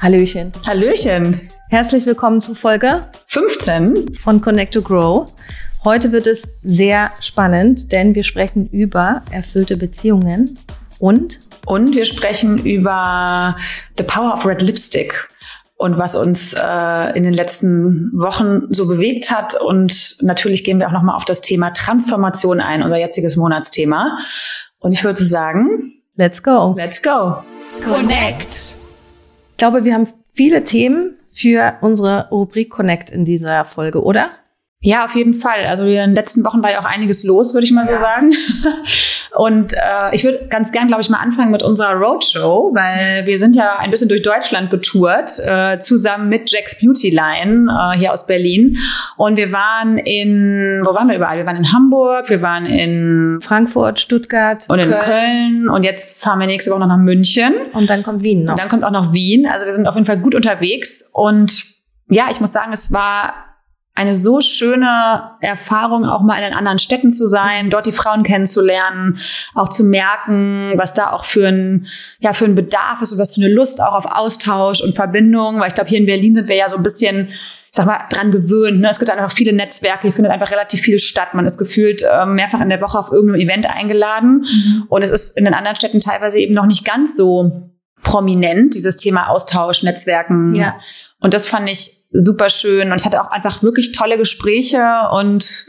Hallöchen. Hallöchen. Herzlich willkommen zu Folge 15 von Connect to Grow. Heute wird es sehr spannend, denn wir sprechen über erfüllte Beziehungen und und wir sprechen über The Power of Red Lipstick und was uns äh, in den letzten Wochen so bewegt hat. Und natürlich gehen wir auch nochmal auf das Thema Transformation ein, unser jetziges Monatsthema. Und ich würde sagen, let's go. Let's go. Connect. Ich glaube, wir haben viele Themen für unsere Rubrik Connect in dieser Folge, oder? Ja, auf jeden Fall. Also in den letzten Wochen war ja auch einiges los, würde ich mal so sagen. Und äh, ich würde ganz gern, glaube ich, mal anfangen mit unserer Roadshow, weil wir sind ja ein bisschen durch Deutschland getourt, äh, zusammen mit Jack's Beauty Line äh, hier aus Berlin. Und wir waren in, wo waren wir überall? Wir waren in Hamburg, wir waren in Frankfurt, Stuttgart und in Köln. Köln. Und jetzt fahren wir nächste Woche noch nach München. Und dann kommt Wien noch. Und dann kommt auch noch Wien. Also wir sind auf jeden Fall gut unterwegs. Und ja, ich muss sagen, es war eine so schöne Erfahrung, auch mal in anderen Städten zu sein, dort die Frauen kennenzulernen, auch zu merken, was da auch für ein, ja, für ein Bedarf ist und was für eine Lust auch auf Austausch und Verbindung, weil ich glaube, hier in Berlin sind wir ja so ein bisschen, ich sag mal, dran gewöhnt. Ne? Es gibt einfach viele Netzwerke, hier findet einfach relativ viel statt. Man ist gefühlt äh, mehrfach in der Woche auf irgendeinem Event eingeladen. Mhm. Und es ist in den anderen Städten teilweise eben noch nicht ganz so prominent, dieses Thema Austausch, Netzwerken. Ja. Und das fand ich super schön. Und ich hatte auch einfach wirklich tolle Gespräche und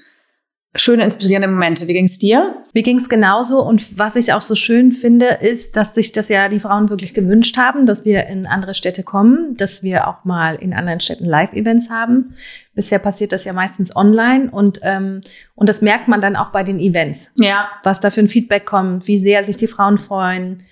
schöne, inspirierende Momente. Wie ging's dir? Mir ging's genauso. Und was ich auch so schön finde, ist, dass sich das ja die Frauen wirklich gewünscht haben, dass wir in andere Städte kommen, dass wir auch mal in anderen Städten Live-Events haben. Bisher passiert das ja meistens online und ähm, und das merkt man dann auch bei den Events. Ja. Was da für ein Feedback kommt, wie sehr sich die Frauen freuen,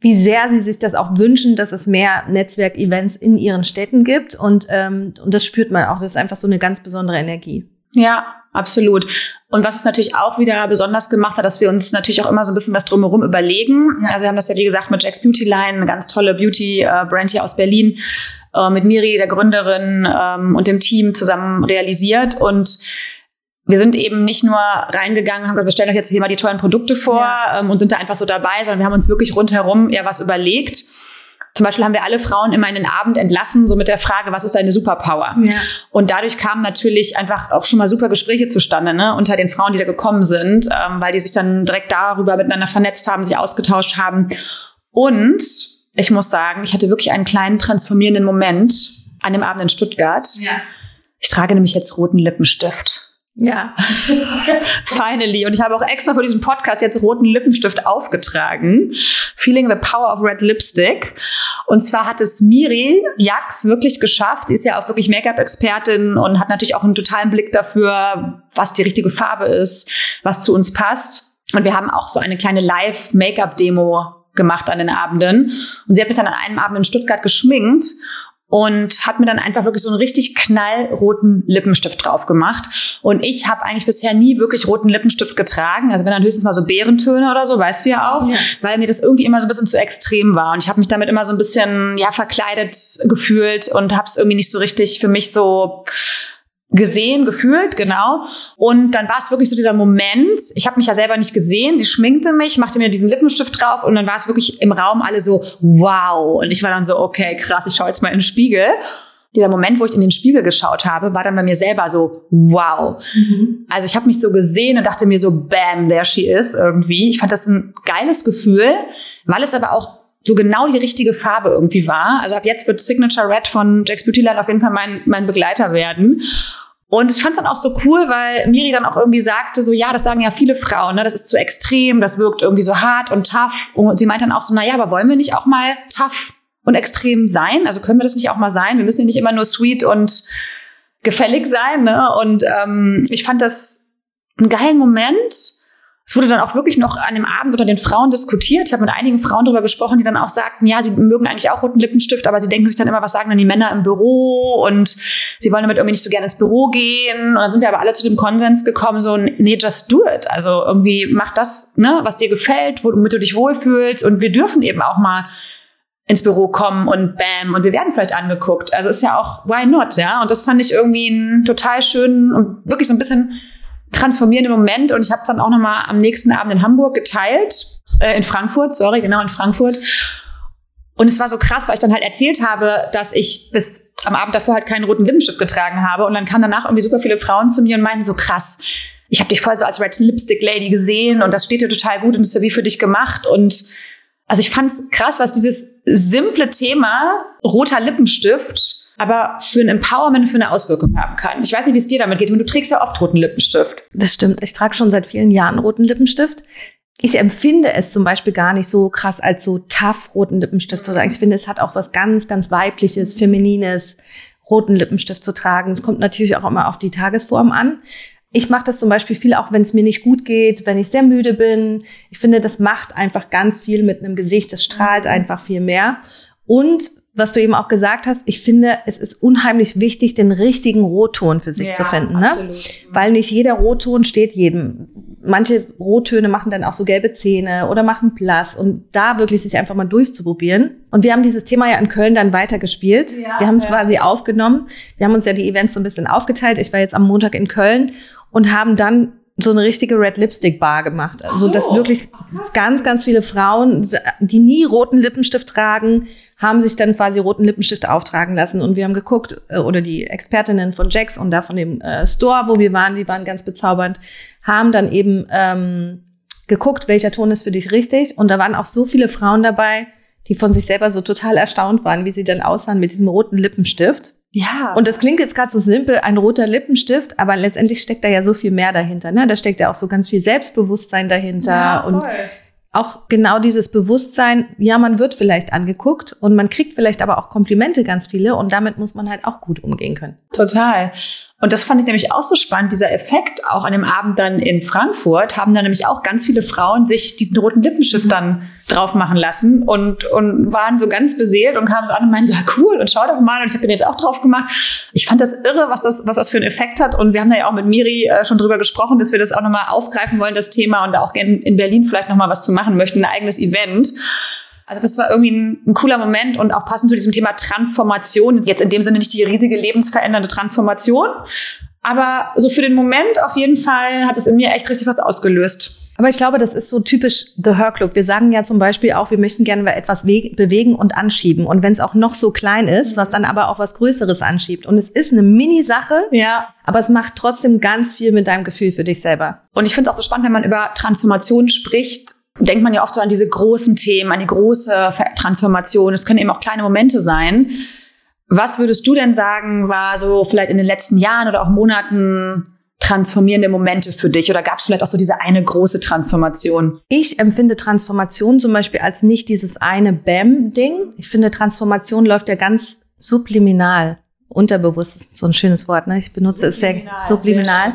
wie sehr sie sich das auch wünschen, dass es mehr Netzwerkevents in ihren Städten gibt. Und, ähm, und das spürt man auch. Das ist einfach so eine ganz besondere Energie. Ja, absolut. Und was es natürlich auch wieder besonders gemacht hat, dass wir uns natürlich auch immer so ein bisschen was drumherum überlegen. Ja. Also wir haben das ja, wie gesagt, mit Jack's Beauty Line, eine ganz tolle Beauty-Brand hier aus Berlin, äh, mit Miri, der Gründerin, ähm, und dem Team zusammen realisiert. Und wir sind eben nicht nur reingegangen und haben gesagt, wir stellen euch jetzt hier mal die tollen Produkte vor ja. ähm, und sind da einfach so dabei, sondern wir haben uns wirklich rundherum ja was überlegt. Zum Beispiel haben wir alle Frauen immer in den Abend entlassen, so mit der Frage, was ist deine Superpower? Ja. Und dadurch kamen natürlich einfach auch schon mal super Gespräche zustande, ne, unter den Frauen, die da gekommen sind, ähm, weil die sich dann direkt darüber miteinander vernetzt haben, sich ausgetauscht haben. Und ich muss sagen, ich hatte wirklich einen kleinen transformierenden Moment an dem Abend in Stuttgart. Ja. Ich trage nämlich jetzt roten Lippenstift. Ja. Finally. Und ich habe auch extra für diesen Podcast jetzt roten Lippenstift aufgetragen. Feeling the power of red lipstick. Und zwar hat es Miri Jax wirklich geschafft. Die ist ja auch wirklich Make-up-Expertin und hat natürlich auch einen totalen Blick dafür, was die richtige Farbe ist, was zu uns passt. Und wir haben auch so eine kleine Live-Make-up-Demo gemacht an den Abenden. Und sie hat mich dann an einem Abend in Stuttgart geschminkt und hat mir dann einfach wirklich so einen richtig knallroten Lippenstift drauf gemacht. Und ich habe eigentlich bisher nie wirklich roten Lippenstift getragen. Also wenn dann höchstens mal so Bärentöne oder so, weißt du ja auch, ja. weil mir das irgendwie immer so ein bisschen zu extrem war. Und ich habe mich damit immer so ein bisschen ja verkleidet gefühlt und habe es irgendwie nicht so richtig für mich so gesehen, gefühlt, genau. Und dann war es wirklich so dieser Moment, ich habe mich ja selber nicht gesehen, sie schminkte mich, machte mir diesen Lippenstift drauf und dann war es wirklich im Raum alle so, wow. Und ich war dann so, okay, krass, ich schaue jetzt mal in den Spiegel. Dieser Moment, wo ich in den Spiegel geschaut habe, war dann bei mir selber so, wow. Mhm. Also ich habe mich so gesehen und dachte mir so, bam, there she is irgendwie. Ich fand das ein geiles Gefühl, weil es aber auch so genau die richtige Farbe irgendwie war. Also ab jetzt wird Signature Red von Jack's Beauty Line auf jeden Fall mein, mein Begleiter werden. Und ich fand es dann auch so cool, weil Miri dann auch irgendwie sagte, so ja, das sagen ja viele Frauen, ne, das ist zu extrem, das wirkt irgendwie so hart und tough. Und sie meint dann auch so, na ja, aber wollen wir nicht auch mal tough und extrem sein? Also können wir das nicht auch mal sein? Wir müssen ja nicht immer nur sweet und gefällig sein. Ne? Und ähm, ich fand das einen geilen Moment es wurde dann auch wirklich noch an dem Abend unter den Frauen diskutiert. Ich habe mit einigen Frauen darüber gesprochen, die dann auch sagten, ja, sie mögen eigentlich auch roten Lippenstift, aber sie denken sich dann immer, was sagen dann die Männer im Büro und sie wollen damit irgendwie nicht so gerne ins Büro gehen. Und dann sind wir aber alle zu dem Konsens gekommen, so, nee, just do it. Also irgendwie mach das, ne, was dir gefällt, womit du dich wohlfühlst. Und wir dürfen eben auch mal ins Büro kommen und bam, und wir werden vielleicht angeguckt. Also ist ja auch, why not, ja? Und das fand ich irgendwie einen total schönen und wirklich so ein bisschen transformierende Moment und ich habe es dann auch nochmal am nächsten Abend in Hamburg geteilt, äh, in Frankfurt, sorry, genau in Frankfurt. Und es war so krass, weil ich dann halt erzählt habe, dass ich bis am Abend davor halt keinen roten Lippenstift getragen habe. Und dann kamen danach irgendwie super viele Frauen zu mir und meinten so krass, ich habe dich voll so als Red Lipstick Lady gesehen und das steht dir total gut und ist ja wie für dich gemacht. Und also ich fand es krass, was dieses simple Thema roter Lippenstift aber für ein Empowerment, für eine Auswirkung haben kann. Ich weiß nicht, wie es dir damit geht. Du trägst ja oft roten Lippenstift. Das stimmt. Ich trage schon seit vielen Jahren roten Lippenstift. Ich empfinde es zum Beispiel gar nicht so krass als so tough roten Lippenstift zu tragen. Ich finde, es hat auch was ganz, ganz weibliches, feminines, roten Lippenstift zu tragen. Es kommt natürlich auch immer auf die Tagesform an. Ich mache das zum Beispiel viel, auch wenn es mir nicht gut geht, wenn ich sehr müde bin. Ich finde, das macht einfach ganz viel mit einem Gesicht. Das strahlt einfach viel mehr. Und was du eben auch gesagt hast, ich finde, es ist unheimlich wichtig, den richtigen Rotton für sich ja, zu finden. Ne? Weil nicht jeder Rotton steht jedem. Manche Rottöne machen dann auch so gelbe Zähne oder machen blass und da wirklich sich einfach mal durchzuprobieren. Und wir haben dieses Thema ja in Köln dann weitergespielt. Ja, wir haben es ja. quasi aufgenommen. Wir haben uns ja die Events so ein bisschen aufgeteilt. Ich war jetzt am Montag in Köln und haben dann so eine richtige Red Lipstick Bar gemacht. Also, so. dass wirklich ganz, ganz viele Frauen, die nie roten Lippenstift tragen, haben sich dann quasi roten Lippenstift auftragen lassen. Und wir haben geguckt, äh, oder die Expertinnen von Jax und da von dem äh, Store, wo wir waren, die waren ganz bezaubernd, haben dann eben ähm, geguckt, welcher Ton ist für dich richtig. Und da waren auch so viele Frauen dabei, die von sich selber so total erstaunt waren, wie sie dann aussahen mit diesem roten Lippenstift. Ja. Und das klingt jetzt gerade so simpel, ein roter Lippenstift, aber letztendlich steckt da ja so viel mehr dahinter. Ne? Da steckt ja auch so ganz viel Selbstbewusstsein dahinter ja, voll. und auch genau dieses Bewusstsein, ja, man wird vielleicht angeguckt und man kriegt vielleicht aber auch Komplimente ganz viele und damit muss man halt auch gut umgehen können. Total. Und das fand ich nämlich auch so spannend, dieser Effekt auch an dem Abend dann in Frankfurt, haben dann nämlich auch ganz viele Frauen sich diesen roten Lippenstift dann drauf machen lassen und, und waren so ganz beseelt und kamen so an und meinten so, cool und schau doch mal und ich habe den jetzt auch drauf gemacht. Ich fand das irre, was das, was das für einen Effekt hat und wir haben da ja auch mit Miri äh, schon drüber gesprochen, dass wir das auch nochmal aufgreifen wollen, das Thema und auch in, in Berlin vielleicht nochmal was zu machen möchten, ein eigenes Event. Also das war irgendwie ein, ein, cooler Moment und auch passend zu diesem Thema Transformation. Jetzt in dem Sinne nicht die riesige lebensverändernde Transformation, aber so für den Moment auf jeden Fall hat es in mir echt richtig was ausgelöst. Aber ich glaube, das ist so typisch The Her Club. Wir sagen ja zum Beispiel auch, wir möchten gerne etwas bewegen und anschieben. Und wenn es auch noch so klein ist, was dann aber auch was Größeres anschiebt. Und es ist eine Mini-Sache, ja. aber es macht trotzdem ganz viel mit deinem Gefühl für dich selber. Und ich finde es auch so spannend, wenn man über Transformation spricht, denkt man ja oft so an diese großen Themen, an die große Transformation. Es können eben auch kleine Momente sein. Was würdest du denn sagen, war so vielleicht in den letzten Jahren oder auch Monaten transformierende Momente für dich? Oder gab es vielleicht auch so diese eine große Transformation? Ich empfinde Transformation zum Beispiel als nicht dieses eine Bam-Ding. Ich finde, Transformation läuft ja ganz subliminal. Unterbewusst ist so ein schönes Wort, ne? Ich benutze es sehr subliminal.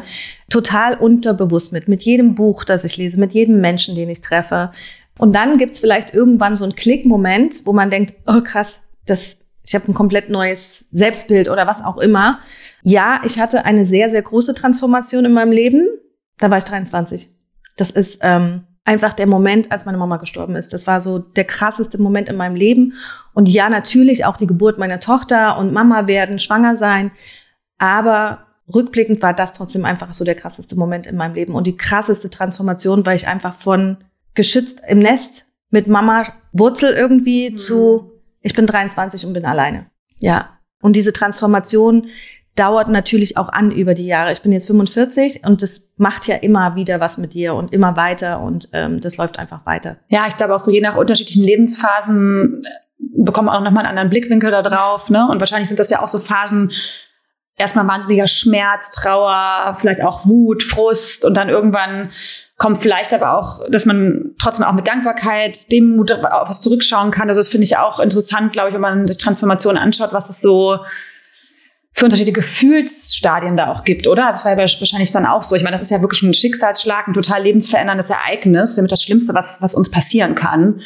Total unterbewusst mit. Mit jedem Buch, das ich lese, mit jedem Menschen, den ich treffe. Und dann gibt's vielleicht irgendwann so einen Klickmoment, wo man denkt, oh krass, das, ich habe ein komplett neues Selbstbild oder was auch immer. Ja, ich hatte eine sehr, sehr große Transformation in meinem Leben. Da war ich 23. Das ist ähm, einfach der Moment, als meine Mama gestorben ist. Das war so der krasseste Moment in meinem Leben. Und ja, natürlich auch die Geburt meiner Tochter und Mama werden, schwanger sein. Aber rückblickend war das trotzdem einfach so der krasseste Moment in meinem Leben und die krasseste Transformation, weil ich einfach von geschützt im Nest mit Mama Wurzel irgendwie mhm. zu, ich bin 23 und bin alleine. Ja. Und diese Transformation, dauert natürlich auch an über die Jahre. Ich bin jetzt 45 und das macht ja immer wieder was mit dir und immer weiter und ähm, das läuft einfach weiter. Ja, ich glaube auch so je nach unterschiedlichen Lebensphasen äh, bekommen auch nochmal einen anderen Blickwinkel da drauf. Ne? Und wahrscheinlich sind das ja auch so Phasen, erstmal wahnsinniger Schmerz, Trauer, vielleicht auch Wut, Frust und dann irgendwann kommt vielleicht aber auch, dass man trotzdem auch mit Dankbarkeit, Demut auf was zurückschauen kann. Also das finde ich auch interessant, glaube ich, wenn man sich Transformationen anschaut, was es so für unterschiedliche Gefühlsstadien da auch gibt, oder? Also das war ja wahrscheinlich dann auch so. Ich meine, das ist ja wirklich ein Schicksalsschlag, ein total lebensveränderndes Ereignis, damit das Schlimmste, was, was uns passieren kann.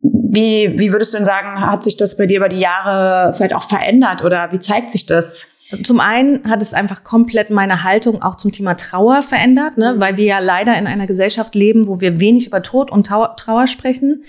Wie, wie würdest du denn sagen, hat sich das bei dir über die Jahre vielleicht auch verändert oder wie zeigt sich das? Zum einen hat es einfach komplett meine Haltung auch zum Thema Trauer verändert, ne? weil wir ja leider in einer Gesellschaft leben, wo wir wenig über Tod und Trauer sprechen.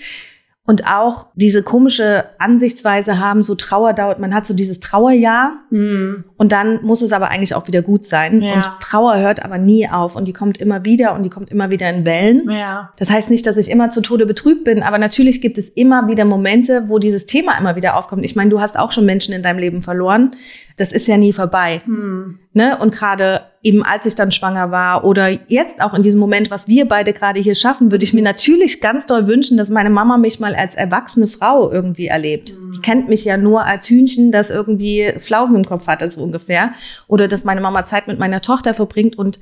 Und auch diese komische Ansichtsweise haben, so Trauer dauert, man hat so dieses Trauerjahr Mhm. und dann muss es aber eigentlich auch wieder gut sein. Ja. Und Trauer hört aber nie auf und die kommt immer wieder und die kommt immer wieder in Wellen. Ja. Das heißt nicht, dass ich immer zu Tode betrübt bin, aber natürlich gibt es immer wieder Momente, wo dieses Thema immer wieder aufkommt. Ich meine, du hast auch schon Menschen in deinem Leben verloren. Das ist ja nie vorbei. Mhm. Ne? Und gerade eben als ich dann schwanger war oder jetzt auch in diesem Moment, was wir beide gerade hier schaffen, würde ich mir natürlich ganz doll wünschen, dass meine Mama mich mal als erwachsene Frau irgendwie erlebt. Die kennt mich ja nur als Hühnchen, das irgendwie Flausen im Kopf hatte, so ungefähr. Oder dass meine Mama Zeit mit meiner Tochter verbringt und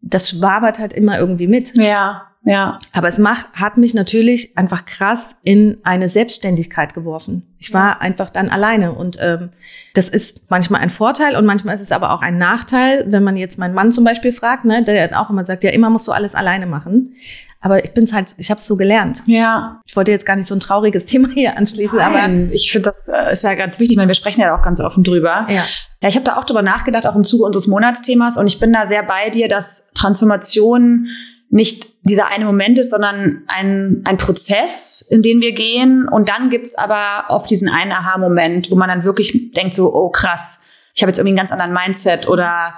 das schwabert halt immer irgendwie mit. Ja. Ja. Aber es macht, hat mich natürlich einfach krass in eine Selbstständigkeit geworfen. Ich war einfach dann alleine und ähm, das ist manchmal ein Vorteil und manchmal ist es aber auch ein Nachteil, wenn man jetzt meinen Mann zum Beispiel fragt, ne, der auch immer sagt, ja immer musst du alles alleine machen. Aber ich bin's halt, ich habe es so gelernt. Ja. Ich wollte jetzt gar nicht so ein trauriges Thema hier anschließen, aber Nein, ich finde, das äh, ist ja ganz wichtig. Ich meine, wir sprechen ja auch ganz offen drüber. ja, Ja, ich habe da auch drüber nachgedacht, auch im Zuge unseres Monatsthemas. Und ich bin da sehr bei dir, dass Transformation nicht dieser eine Moment ist, sondern ein, ein Prozess, in den wir gehen. Und dann gibt's aber oft diesen einen Aha-Moment, wo man dann wirklich denkt so, oh krass, ich habe jetzt irgendwie einen ganz anderen Mindset oder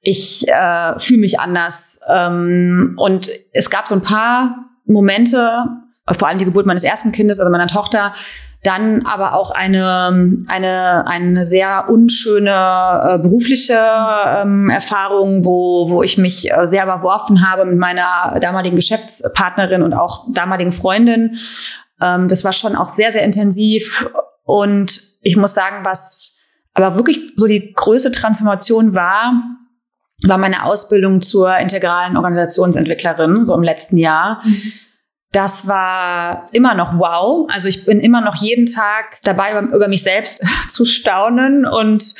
ich äh, fühle mich anders. Ähm, und es gab so ein paar Momente, vor allem die Geburt meines ersten Kindes, also meiner Tochter, dann aber auch eine, eine, eine sehr unschöne äh, berufliche ähm, Erfahrung, wo, wo ich mich äh, sehr überworfen habe mit meiner damaligen Geschäftspartnerin und auch damaligen Freundin. Ähm, das war schon auch sehr, sehr intensiv. Und ich muss sagen, was aber wirklich so die größte Transformation war, war meine Ausbildung zur integralen Organisationsentwicklerin, so im letzten Jahr. Das war immer noch wow. Also ich bin immer noch jeden Tag dabei, über, mich selbst zu staunen und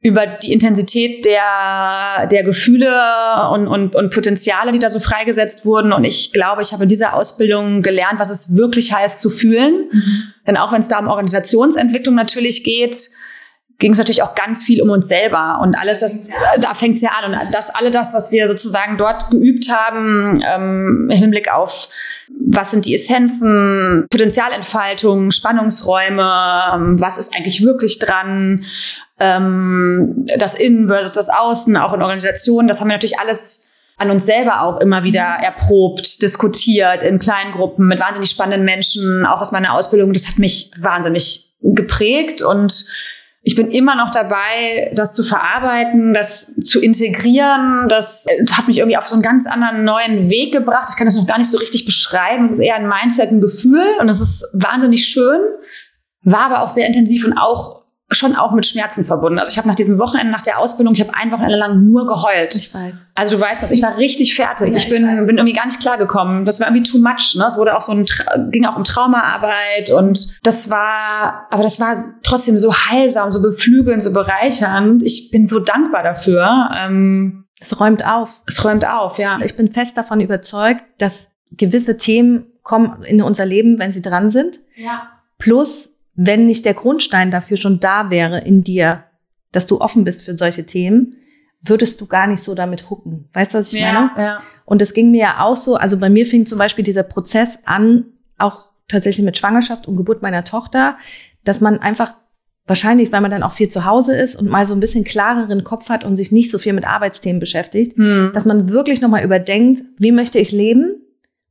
über die Intensität der, der Gefühle und, und, und Potenziale, die da so freigesetzt wurden. Und ich glaube, ich habe in dieser Ausbildung gelernt, was es wirklich heißt zu fühlen. Denn auch wenn es da um Organisationsentwicklung natürlich geht, ging es natürlich auch ganz viel um uns selber und alles das, da fängt es ja an und das, alle das, was wir sozusagen dort geübt haben, ähm, im Hinblick auf was sind die Essenzen, Potenzialentfaltung, Spannungsräume, ähm, was ist eigentlich wirklich dran, ähm, das Innen versus das Außen, auch in Organisationen, das haben wir natürlich alles an uns selber auch immer wieder erprobt, diskutiert in kleinen Gruppen mit wahnsinnig spannenden Menschen, auch aus meiner Ausbildung. Das hat mich wahnsinnig geprägt und ich bin immer noch dabei, das zu verarbeiten, das zu integrieren. Das hat mich irgendwie auf so einen ganz anderen neuen Weg gebracht. Ich kann das noch gar nicht so richtig beschreiben. Es ist eher ein Mindset, ein Gefühl und es ist wahnsinnig schön, war aber auch sehr intensiv und auch schon auch mit Schmerzen verbunden. Also ich habe nach diesem Wochenende, nach der Ausbildung, ich habe ein Wochenende lang nur geheult. ich weiß. Also du weißt das, ich war richtig fertig. Ja, ich ich bin, weiß. bin irgendwie gar nicht klargekommen. Das war irgendwie too much. Ne? Es wurde auch so ein, ging auch um Traumaarbeit und das war, aber das war trotzdem so heilsam, so beflügelnd, so bereichernd. Ich bin so dankbar dafür. Ähm, Es räumt auf. es räumt auf, ja. Ich bin fest davon überzeugt, dass gewisse Themen kommen in unser Leben, wenn sie dran sind. Ja. Plus, wenn nicht der Grundstein dafür schon da wäre in dir, dass du offen bist für solche Themen, würdest du gar nicht so damit hucken. Weißt du, was ich meine? Ja, ja. Und es ging mir ja auch so, also bei mir fing zum Beispiel dieser Prozess an, auch tatsächlich mit Schwangerschaft und Geburt meiner Tochter, dass man einfach wahrscheinlich, weil man dann auch viel zu Hause ist und mal so ein bisschen klareren Kopf hat und sich nicht so viel mit Arbeitsthemen beschäftigt, Hm. dass man wirklich nochmal überdenkt, wie möchte ich leben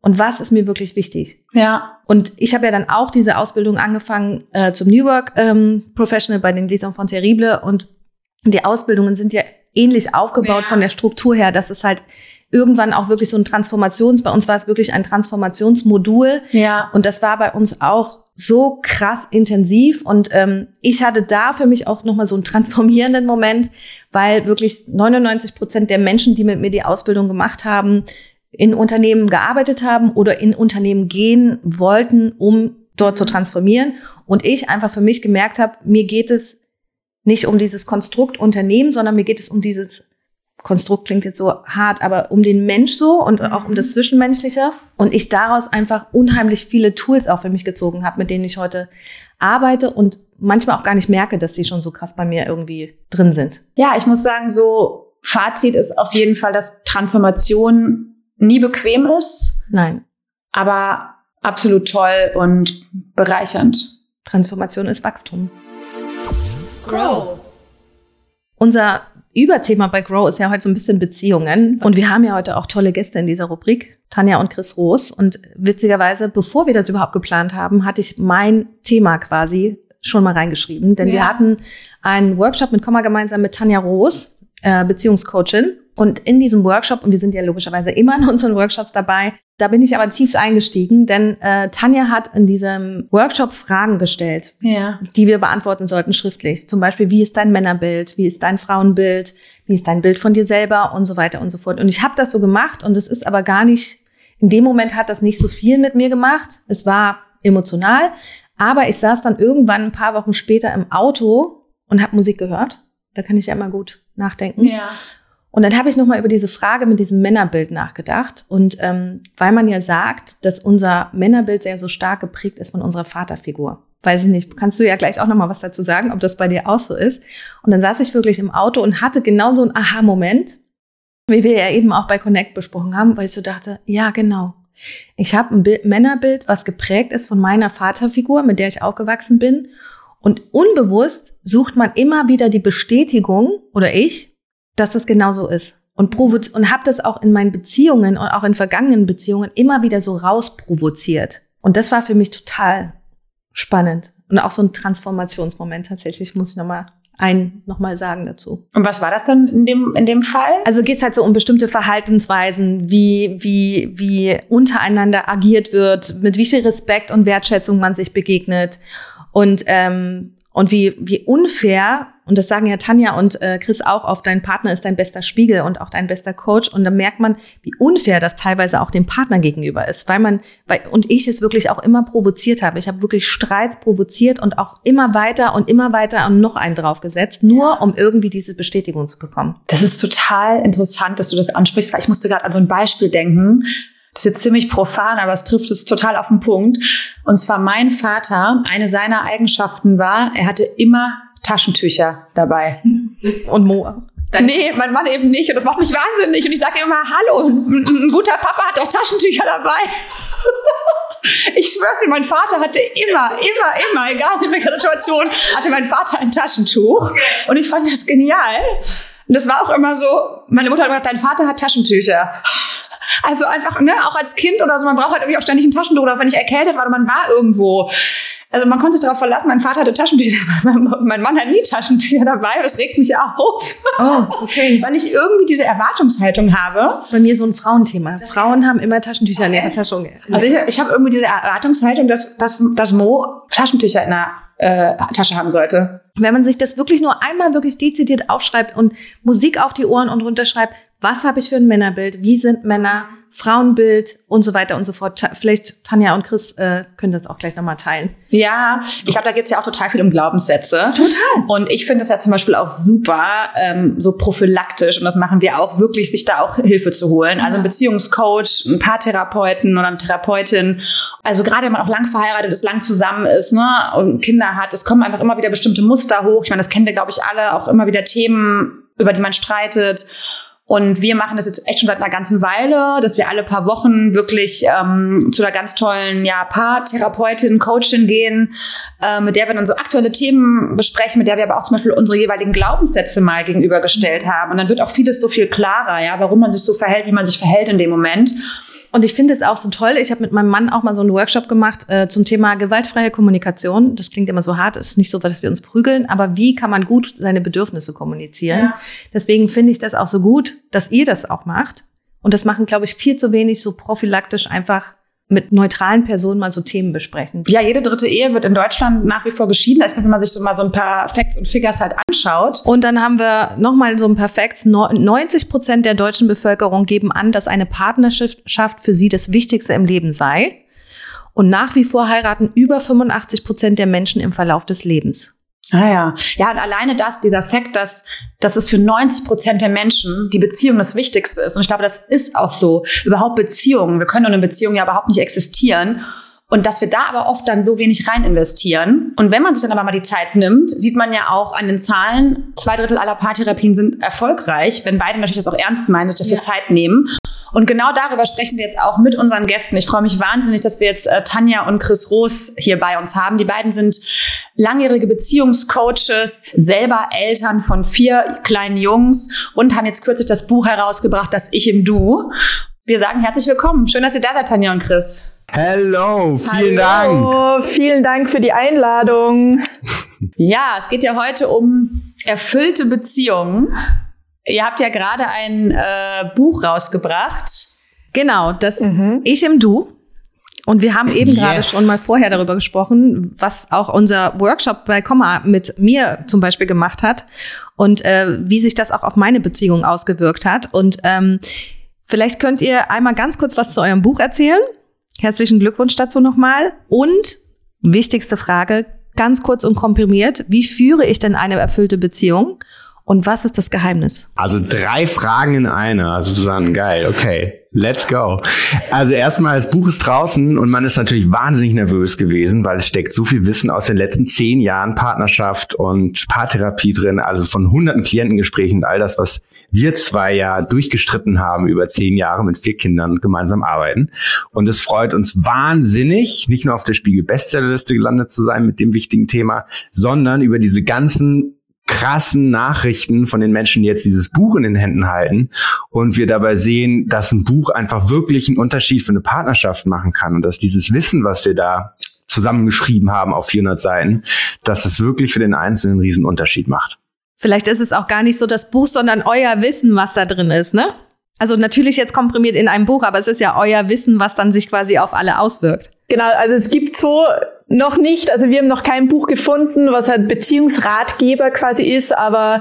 und was ist mir wirklich wichtig. Ja. Und ich habe ja dann auch diese Ausbildung angefangen äh, zum New Work ähm, Professional bei den Lesern von Terrible und die Ausbildungen sind ja ähnlich aufgebaut Ja. von der Struktur her, dass es halt irgendwann auch wirklich so ein Transformations, bei uns war es wirklich ein Transformationsmodul Ja. und das war bei uns auch so krass intensiv und ähm, ich hatte da für mich auch nochmal so einen transformierenden Moment, weil wirklich 99 Prozent der Menschen, die mit mir die Ausbildung gemacht haben, in Unternehmen gearbeitet haben oder in Unternehmen gehen wollten, um dort zu transformieren. Und ich einfach für mich gemerkt habe, mir geht es nicht um dieses Konstrukt Unternehmen, sondern mir geht es um dieses Konstrukt klingt jetzt so hart, aber um den Mensch so und auch um das Zwischenmenschliche. Und ich daraus einfach unheimlich viele Tools auch für mich gezogen habe, mit denen ich heute arbeite und manchmal auch gar nicht merke, dass die schon so krass bei mir irgendwie drin sind. Ja, ich muss sagen, so Fazit ist auf jeden Fall, dass Transformation nie bequem ist. Nein. aber absolut toll und bereichernd. Transformation ist Wachstum. Grow. Unser Überthema bei Grow ist ja heute so ein bisschen Beziehungen. Und wir haben ja heute auch tolle Gäste in dieser Rubrik, Tanja und Chris Roos. Und witzigerweise, bevor wir das überhaupt geplant haben, hatte ich mein Thema quasi schon mal reingeschrieben. Denn ja. wir hatten einen Workshop mit Komma gemeinsam mit Tanja Roos, äh, Beziehungscoachin. Und in diesem Workshop, und wir sind ja logischerweise immer in unseren Workshops dabei, da bin ich aber tief eingestiegen, denn äh, Tanja hat in diesem Workshop Fragen gestellt, ja. die wir beantworten sollten schriftlich. Zum Beispiel, wie ist dein Männerbild, wie ist dein Frauenbild, wie ist dein Bild von dir selber und so weiter und so fort. Und ich habe das so gemacht und es ist aber gar nicht, in dem Moment hat das nicht so viel mit mir gemacht. Es war emotional, aber ich saß dann irgendwann ein paar Wochen später im Auto und habe Musik gehört. Da kann ich ja immer gut nachdenken. Ja. Und dann habe ich nochmal über diese Frage mit diesem Männerbild nachgedacht. Und ähm, weil man ja sagt, dass unser Männerbild sehr so stark geprägt ist von unserer Vaterfigur. Weiß ich nicht, kannst du ja gleich auch nochmal was dazu sagen, ob das bei dir auch so ist. Und dann saß ich wirklich im Auto und hatte genau so einen Aha-Moment, wie wir ja eben auch bei Connect besprochen haben, weil ich so dachte, ja, genau. Ich habe ein Bild, Männerbild, was geprägt ist von meiner Vaterfigur, mit der ich aufgewachsen bin. Und unbewusst sucht man immer wieder die Bestätigung, oder ich, dass das genau so ist. Und, und habe das auch in meinen Beziehungen und auch in vergangenen Beziehungen immer wieder so rausprovoziert. Und das war für mich total spannend. Und auch so ein Transformationsmoment tatsächlich, muss ich nochmal ein nochmal sagen dazu. Und was war das dann in dem, in dem Fall? Also geht's halt so um bestimmte Verhaltensweisen, wie, wie, wie untereinander agiert wird, mit wie viel Respekt und Wertschätzung man sich begegnet. Und ähm, und wie, wie unfair, und das sagen ja Tanja und äh, Chris auch oft, dein Partner ist dein bester Spiegel und auch dein bester Coach. Und da merkt man, wie unfair das teilweise auch dem Partner gegenüber ist, weil man, weil, und ich es wirklich auch immer provoziert habe. Ich habe wirklich Streits provoziert und auch immer weiter und immer weiter und noch einen draufgesetzt, nur um irgendwie diese Bestätigung zu bekommen. Das ist total interessant, dass du das ansprichst, weil ich musste gerade an so ein Beispiel denken. Das ist jetzt ziemlich profan, aber es trifft es total auf den Punkt. Und zwar mein Vater, eine seiner Eigenschaften war, er hatte immer Taschentücher dabei. Und Mo auch. Nee, mein Mann eben nicht. Und das macht mich wahnsinnig. Und ich sage immer, hallo, ein, ein guter Papa hat doch Taschentücher dabei. Ich schwör's dir, mein Vater hatte immer, immer, immer, egal in welcher Situation, hatte mein Vater ein Taschentuch. Und ich fand das genial. Und das war auch immer so, meine Mutter hat gesagt, dein Vater hat Taschentücher. Also einfach, ne, auch als Kind oder so, man braucht halt irgendwie auch ständig ein Taschentuch oder wenn ich erkältet war oder man war irgendwo. Also man konnte sich darauf verlassen, mein Vater hatte Taschentücher dabei, mein Mann hat nie Taschentücher dabei das regt mich auf. Oh, okay. Weil ich irgendwie diese Erwartungshaltung habe. Das ist bei mir so ein Frauenthema. Frauen haben immer Taschentücher in ihrer Tasche. Also ich, ich habe irgendwie diese Erwartungshaltung, dass, dass, dass Mo Taschentücher in der äh, Tasche haben sollte. Wenn man sich das wirklich nur einmal wirklich dezidiert aufschreibt und Musik auf die Ohren und runterschreibt, was habe ich für ein Männerbild, wie sind Männer, Frauenbild und so weiter und so fort. Vielleicht Tanja und Chris äh, können das auch gleich nochmal teilen. Ja, ich glaube, da geht es ja auch total viel um Glaubenssätze. Total. Und ich finde es ja zum Beispiel auch super, ähm, so prophylaktisch, und das machen wir auch, wirklich sich da auch Hilfe zu holen. Also ein Beziehungscoach, ein Paartherapeuten oder eine Therapeutin. Also gerade wenn man auch lang verheiratet ist, lang zusammen ist ne, und Kinder hat, es kommen einfach immer wieder bestimmte Muster hoch. Ich meine, das kennen wir, glaube ich, alle, auch immer wieder Themen, über die man streitet. Und wir machen das jetzt echt schon seit einer ganzen Weile, dass wir alle paar Wochen wirklich ähm, zu einer ganz tollen ja, Paartherapeutin, Coachin gehen, äh, mit der wir dann so aktuelle Themen besprechen, mit der wir aber auch zum Beispiel unsere jeweiligen Glaubenssätze mal gegenübergestellt haben. Und dann wird auch vieles so viel klarer, ja, warum man sich so verhält, wie man sich verhält in dem Moment. Und ich finde es auch so toll. Ich habe mit meinem Mann auch mal so einen Workshop gemacht äh, zum Thema gewaltfreie Kommunikation. Das klingt immer so hart, es ist nicht so, dass wir uns prügeln, aber wie kann man gut seine Bedürfnisse kommunizieren? Ja. Deswegen finde ich das auch so gut, dass ihr das auch macht. Und das machen, glaube ich, viel zu wenig so prophylaktisch einfach mit neutralen Personen mal so Themen besprechen. Ja, jede dritte Ehe wird in Deutschland nach wie vor geschieden. Also wenn man sich so mal so ein paar Facts und Figures halt anschaut. Und dann haben wir nochmal so ein paar Facts. 90 Prozent der deutschen Bevölkerung geben an, dass eine Partnerschaft für sie das Wichtigste im Leben sei. Und nach wie vor heiraten über 85 Prozent der Menschen im Verlauf des Lebens. Ah ja. Ja, und alleine das, dieser Fakt, dass, dass es für 90 Prozent der Menschen die Beziehung das Wichtigste ist. Und ich glaube, das ist auch so. Überhaupt Beziehungen. Wir können ohne Beziehung ja überhaupt nicht existieren. Und dass wir da aber oft dann so wenig rein investieren. Und wenn man sich dann aber mal die Zeit nimmt, sieht man ja auch an den Zahlen, zwei Drittel aller Paartherapien sind erfolgreich, wenn beide natürlich das auch ernst meinen, dafür ja. Zeit nehmen. Und genau darüber sprechen wir jetzt auch mit unseren Gästen. Ich freue mich wahnsinnig, dass wir jetzt äh, Tanja und Chris Roos hier bei uns haben. Die beiden sind langjährige Beziehungscoaches, selber Eltern von vier kleinen Jungs und haben jetzt kürzlich das Buch herausgebracht, Das Ich im Du. Wir sagen herzlich willkommen. Schön, dass ihr da seid, Tanja und Chris. Hello, vielen Hallo, Dank. Vielen Dank für die Einladung. Ja, es geht ja heute um erfüllte Beziehungen. Ihr habt ja gerade ein äh, Buch rausgebracht. Genau, das mhm. Ich im Du. Und wir haben eben yes. gerade schon mal vorher darüber gesprochen, was auch unser Workshop bei Komma mit mir zum Beispiel gemacht hat und äh, wie sich das auch auf meine Beziehung ausgewirkt hat. Und ähm, vielleicht könnt ihr einmal ganz kurz was zu eurem Buch erzählen Herzlichen Glückwunsch dazu nochmal. Und wichtigste Frage, ganz kurz und komprimiert, wie führe ich denn eine erfüllte Beziehung? Und was ist das Geheimnis? Also drei Fragen in einer, also sozusagen geil, okay. Let's go. Also erstmal, das Buch ist draußen und man ist natürlich wahnsinnig nervös gewesen, weil es steckt so viel Wissen aus den letzten zehn Jahren Partnerschaft und Paartherapie drin, also von hunderten Klientengesprächen und all das, was wir zwei ja durchgestritten haben über zehn Jahre mit vier Kindern gemeinsam arbeiten. Und es freut uns wahnsinnig, nicht nur auf der Spiegel Bestsellerliste gelandet zu sein mit dem wichtigen Thema, sondern über diese ganzen krassen Nachrichten von den Menschen, die jetzt dieses Buch in den Händen halten und wir dabei sehen, dass ein Buch einfach wirklich einen Unterschied für eine Partnerschaft machen kann und dass dieses Wissen, was wir da zusammengeschrieben haben auf 400 Seiten, dass es wirklich für den Einzelnen einen riesen Unterschied macht. Vielleicht ist es auch gar nicht so das Buch, sondern euer Wissen, was da drin ist, ne? Also natürlich jetzt komprimiert in einem Buch, aber es ist ja euer Wissen, was dann sich quasi auf alle auswirkt. Genau, also es gibt so noch nicht, also wir haben noch kein Buch gefunden, was ein Beziehungsratgeber quasi ist, aber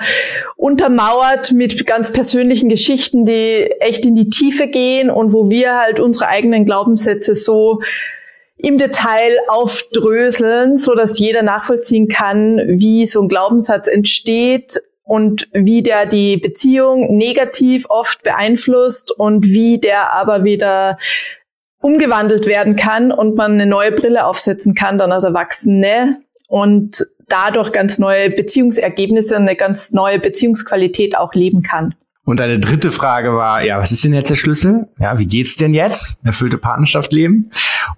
untermauert mit ganz persönlichen Geschichten, die echt in die Tiefe gehen und wo wir halt unsere eigenen Glaubenssätze so im Detail aufdröseln, so dass jeder nachvollziehen kann, wie so ein Glaubenssatz entsteht und wie der die Beziehung negativ oft beeinflusst und wie der aber wieder umgewandelt werden kann und man eine neue Brille aufsetzen kann dann als Erwachsene und dadurch ganz neue Beziehungsergebnisse und eine ganz neue Beziehungsqualität auch leben kann. Und eine dritte Frage war, ja, was ist denn jetzt der Schlüssel? Ja, wie geht's denn jetzt? Erfüllte Partnerschaft leben.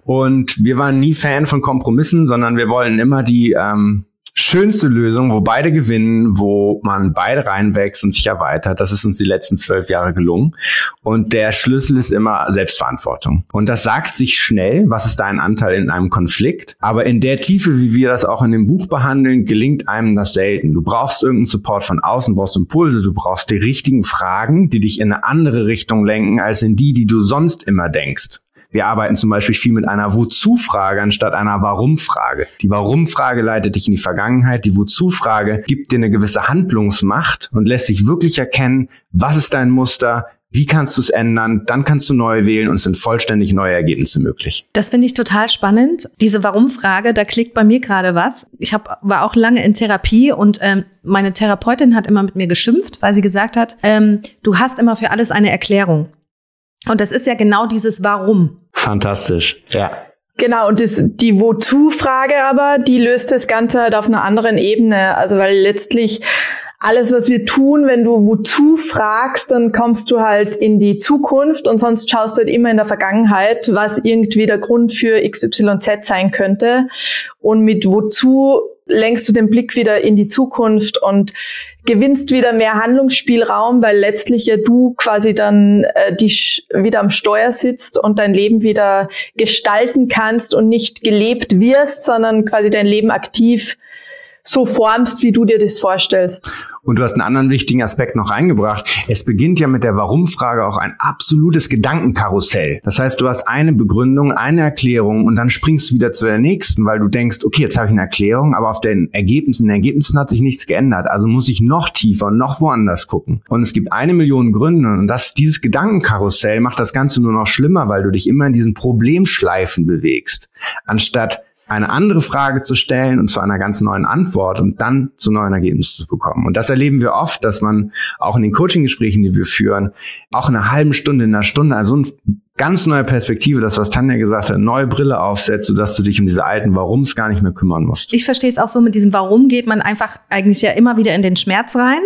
Und wir waren nie Fan von Kompromissen, sondern wir wollen immer die ähm, schönste Lösung, wo beide gewinnen, wo man beide reinwächst und sich erweitert. Das ist uns die letzten zwölf Jahre gelungen. Und der Schlüssel ist immer Selbstverantwortung. Und das sagt sich schnell, was ist dein Anteil in einem Konflikt. Aber in der Tiefe, wie wir das auch in dem Buch behandeln, gelingt einem das selten. Du brauchst irgendeinen Support von außen, brauchst Impulse, du brauchst die richtigen Fragen, die dich in eine andere Richtung lenken, als in die, die du sonst immer denkst. Wir arbeiten zum Beispiel viel mit einer Wozu-Frage anstatt einer Warum-Frage. Die Warum-Frage leitet dich in die Vergangenheit. Die Wozu-Frage gibt dir eine gewisse Handlungsmacht und lässt dich wirklich erkennen, was ist dein Muster, wie kannst du es ändern? Dann kannst du neu wählen und sind vollständig neue Ergebnisse möglich. Das finde ich total spannend. Diese Warum-Frage, da klickt bei mir gerade was. Ich hab, war auch lange in Therapie und ähm, meine Therapeutin hat immer mit mir geschimpft, weil sie gesagt hat, ähm, du hast immer für alles eine Erklärung. Und das ist ja genau dieses Warum. Fantastisch, ja. Genau, und das, die Wozu-Frage aber, die löst das Ganze halt auf einer anderen Ebene. Also weil letztlich alles, was wir tun, wenn du wozu fragst, dann kommst du halt in die Zukunft und sonst schaust du halt immer in der Vergangenheit, was irgendwie der Grund für XYZ sein könnte. Und mit wozu lenkst du den Blick wieder in die Zukunft und gewinnst wieder mehr Handlungsspielraum, weil letztlich ja du quasi dann äh, die wieder am Steuer sitzt und dein Leben wieder gestalten kannst und nicht gelebt wirst, sondern quasi dein Leben aktiv so formst, wie du dir das vorstellst. Und du hast einen anderen wichtigen Aspekt noch reingebracht. Es beginnt ja mit der Warum-Frage auch ein absolutes Gedankenkarussell. Das heißt, du hast eine Begründung, eine Erklärung und dann springst du wieder zu der nächsten, weil du denkst, okay, jetzt habe ich eine Erklärung, aber auf den Ergebnissen, den Ergebnissen hat sich nichts geändert. Also muss ich noch tiefer und noch woanders gucken. Und es gibt eine Million Gründe und das, dieses Gedankenkarussell macht das Ganze nur noch schlimmer, weil du dich immer in diesen Problemschleifen bewegst. Anstatt eine andere Frage zu stellen und zu einer ganz neuen Antwort und dann zu neuen Ergebnissen zu bekommen. Und das erleben wir oft, dass man auch in den Coaching-Gesprächen, die wir führen, auch in einer halben Stunde, in einer Stunde, also ein ganz neue Perspektive, das, was Tanja gesagt hat, neue Brille aufsetzt, sodass du dich um diese alten Warums gar nicht mehr kümmern musst. Ich verstehe es auch so, mit diesem Warum geht man einfach eigentlich ja immer wieder in den Schmerz rein.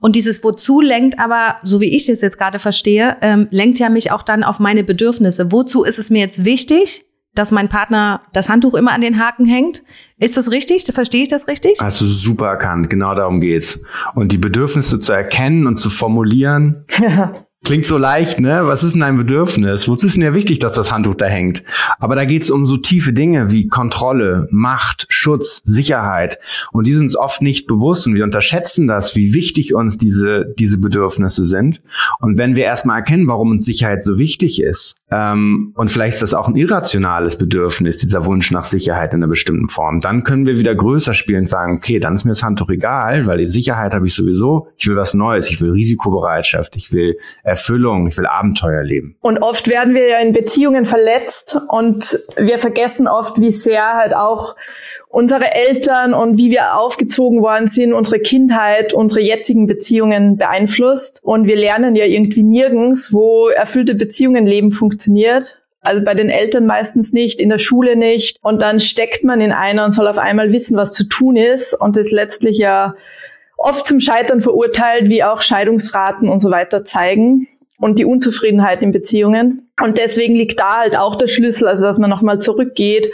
Und dieses Wozu lenkt aber, so wie ich es jetzt gerade verstehe, ähm, lenkt ja mich auch dann auf meine Bedürfnisse. Wozu ist es mir jetzt wichtig, dass mein Partner das Handtuch immer an den Haken hängt? Ist das richtig? Verstehe ich das richtig? Hast du super erkannt. Genau darum geht's. Und die Bedürfnisse zu erkennen und zu formulieren. Klingt so leicht, ne? Was ist denn ein Bedürfnis? Wozu ist denn ja wichtig, dass das Handtuch da hängt? Aber da geht's um so tiefe Dinge wie Kontrolle, Macht, Schutz, Sicherheit. Und die sind uns oft nicht bewusst und wir unterschätzen das, wie wichtig uns diese, diese Bedürfnisse sind. Und wenn wir erstmal erkennen, warum uns Sicherheit so wichtig ist, ähm, und vielleicht ist das auch ein irrationales Bedürfnis, dieser Wunsch nach Sicherheit in einer bestimmten Form, dann können wir wieder größer spielen und sagen, okay, dann ist mir das Handtuch egal, weil die Sicherheit habe ich sowieso. Ich will was Neues, ich will Risikobereitschaft, ich will Erfüllung, ich will Abenteuer leben. Und oft werden wir ja in Beziehungen verletzt und wir vergessen oft, wie sehr halt auch unsere Eltern und wie wir aufgezogen worden sind, unsere Kindheit, unsere jetzigen Beziehungen beeinflusst. Und wir lernen ja irgendwie nirgends, wo erfüllte Beziehungen leben funktioniert. Also bei den Eltern meistens nicht, in der Schule nicht. Und dann steckt man in einer und soll auf einmal wissen, was zu tun ist und ist letztlich ja oft zum Scheitern verurteilt, wie auch Scheidungsraten und so weiter zeigen und die Unzufriedenheit in Beziehungen. Und deswegen liegt da halt auch der Schlüssel, also dass man nochmal zurückgeht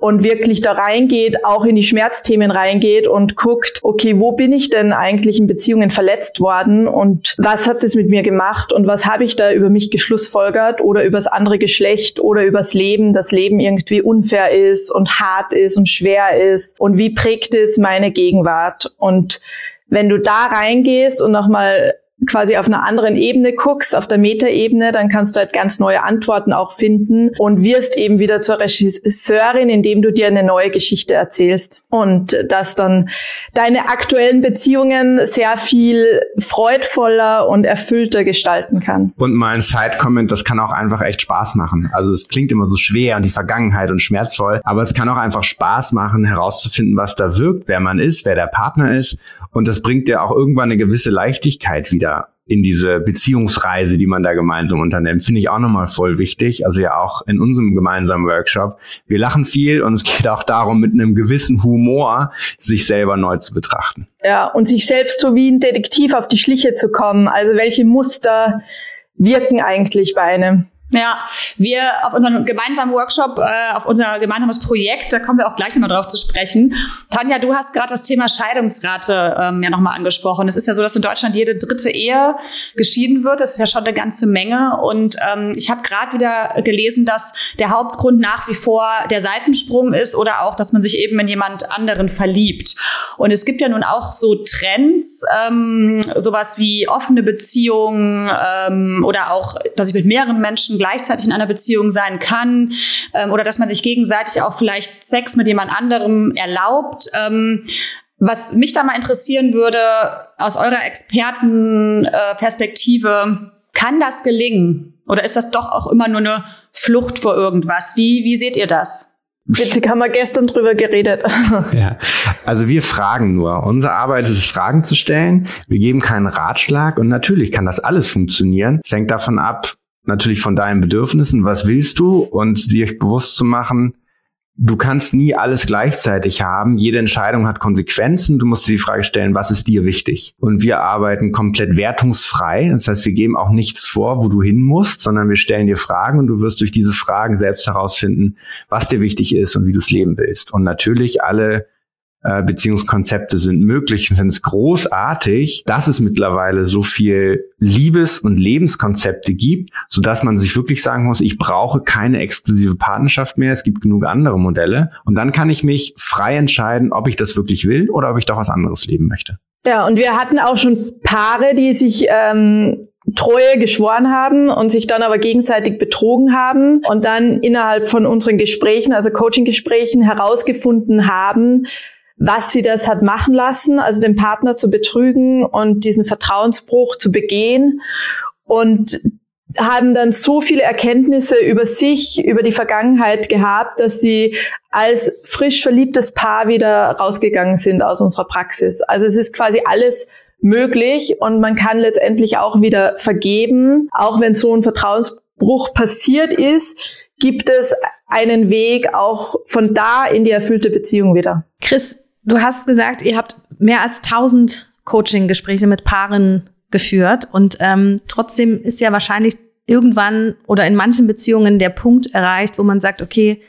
und wirklich da reingeht, auch in die Schmerzthemen reingeht und guckt, okay, wo bin ich denn eigentlich in Beziehungen verletzt worden und was hat das mit mir gemacht und was habe ich da über mich geschlussfolgert oder übers andere Geschlecht oder übers Leben, das Leben irgendwie unfair ist und hart ist und schwer ist und wie prägt es meine Gegenwart? Und wenn du da reingehst und nochmal quasi auf einer anderen Ebene guckst, auf der Metaebene, dann kannst du halt ganz neue Antworten auch finden und wirst eben wieder zur Regisseurin, indem du dir eine neue Geschichte erzählst und dass dann deine aktuellen Beziehungen sehr viel freudvoller und erfüllter gestalten kann. Und mal ein Side-Comment, das kann auch einfach echt Spaß machen. Also es klingt immer so schwer und die Vergangenheit und schmerzvoll, aber es kann auch einfach Spaß machen, herauszufinden, was da wirkt, wer man ist, wer der Partner ist und das bringt dir auch irgendwann eine gewisse Leichtigkeit wieder in diese Beziehungsreise, die man da gemeinsam unternimmt, finde ich auch nochmal voll wichtig. Also ja auch in unserem gemeinsamen Workshop. Wir lachen viel und es geht auch darum, mit einem gewissen Humor sich selber neu zu betrachten. Ja, und sich selbst so wie ein Detektiv auf die Schliche zu kommen. Also welche Muster wirken eigentlich bei einem? Ja, wir auf unserem gemeinsamen Workshop, äh, auf unser gemeinsames Projekt, da kommen wir auch gleich nochmal drauf zu sprechen. Tanja, du hast gerade das Thema Scheidungsrate ähm, ja nochmal angesprochen. Es ist ja so, dass in Deutschland jede dritte Ehe geschieden wird. Das ist ja schon eine ganze Menge. Und ähm, ich habe gerade wieder gelesen, dass der Hauptgrund nach wie vor der Seitensprung ist oder auch, dass man sich eben in jemand anderen verliebt. Und es gibt ja nun auch so Trends, ähm, sowas wie offene Beziehungen ähm, oder auch, dass ich mit mehreren Menschen gleichzeitig in einer Beziehung sein kann ähm, oder dass man sich gegenseitig auch vielleicht Sex mit jemand anderem erlaubt. Ähm, was mich da mal interessieren würde, aus eurer Expertenperspektive, kann das gelingen? Oder ist das doch auch immer nur eine Flucht vor irgendwas? Wie, wie seht ihr das? Witzig, haben wir gestern drüber geredet. ja, also wir fragen nur. Unsere Arbeit ist es, Fragen zu stellen. Wir geben keinen Ratschlag und natürlich kann das alles funktionieren. Es hängt davon ab, natürlich von deinen Bedürfnissen, was willst du und dir bewusst zu machen, du kannst nie alles gleichzeitig haben. Jede Entscheidung hat Konsequenzen. Du musst dir die Frage stellen, was ist dir wichtig? Und wir arbeiten komplett wertungsfrei. Das heißt, wir geben auch nichts vor, wo du hin musst, sondern wir stellen dir Fragen und du wirst durch diese Fragen selbst herausfinden, was dir wichtig ist und wie du es leben willst. Und natürlich alle äh, Beziehungskonzepte sind möglich. Ich finde es großartig, dass es mittlerweile so viel Liebes- und Lebenskonzepte gibt, so dass man sich wirklich sagen muss, ich brauche keine exklusive Partnerschaft mehr. Es gibt genug andere Modelle. Und dann kann ich mich frei entscheiden, ob ich das wirklich will oder ob ich doch was anderes leben möchte. Ja, und wir hatten auch schon Paare, die sich ähm, Treue geschworen haben und sich dann aber gegenseitig betrogen haben und dann innerhalb von unseren Gesprächen, also Coaching-Gesprächen herausgefunden haben, was sie das hat machen lassen, also den Partner zu betrügen und diesen Vertrauensbruch zu begehen und haben dann so viele Erkenntnisse über sich, über die Vergangenheit gehabt, dass sie als frisch verliebtes Paar wieder rausgegangen sind aus unserer Praxis. Also es ist quasi alles möglich und man kann letztendlich auch wieder vergeben, auch wenn so ein Vertrauensbruch Bruch passiert ist, gibt es einen Weg auch von da in die erfüllte Beziehung wieder. Chris, du hast gesagt, ihr habt mehr als 1000 Coaching-Gespräche mit Paaren geführt und ähm, trotzdem ist ja wahrscheinlich irgendwann oder in manchen Beziehungen der Punkt erreicht, wo man sagt, okay,